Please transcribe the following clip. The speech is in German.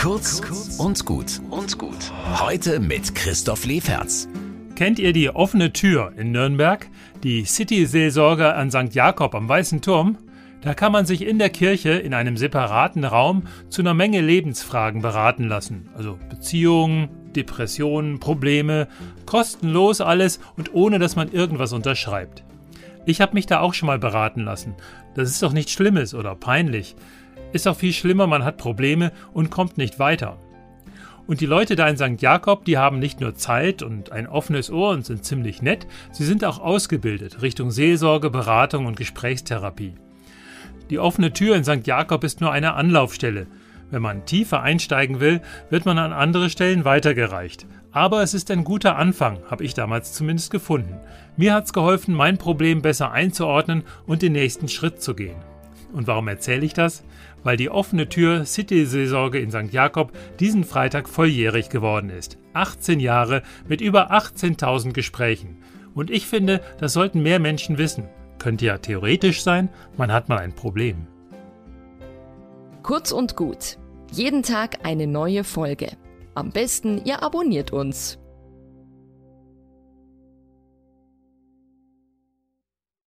Kurz und gut und gut. Heute mit Christoph Leferz. Kennt ihr die offene Tür in Nürnberg? Die City-Seelsorge an St. Jakob am Weißen Turm? Da kann man sich in der Kirche in einem separaten Raum zu einer Menge Lebensfragen beraten lassen. Also Beziehungen, Depressionen, Probleme, kostenlos alles und ohne dass man irgendwas unterschreibt. Ich habe mich da auch schon mal beraten lassen. Das ist doch nichts Schlimmes oder peinlich. Ist auch viel schlimmer, man hat Probleme und kommt nicht weiter. Und die Leute da in St. Jakob, die haben nicht nur Zeit und ein offenes Ohr und sind ziemlich nett, sie sind auch ausgebildet Richtung Seelsorge, Beratung und Gesprächstherapie. Die offene Tür in St. Jakob ist nur eine Anlaufstelle. Wenn man tiefer einsteigen will, wird man an andere Stellen weitergereicht. Aber es ist ein guter Anfang, habe ich damals zumindest gefunden. Mir hat es geholfen, mein Problem besser einzuordnen und den nächsten Schritt zu gehen. Und warum erzähle ich das? Weil die offene Tür City-Seelsorge in St. Jakob diesen Freitag volljährig geworden ist. 18 Jahre mit über 18.000 Gesprächen. Und ich finde, das sollten mehr Menschen wissen. Könnte ja theoretisch sein, man hat mal ein Problem. Kurz und gut. Jeden Tag eine neue Folge. Am besten, ihr abonniert uns.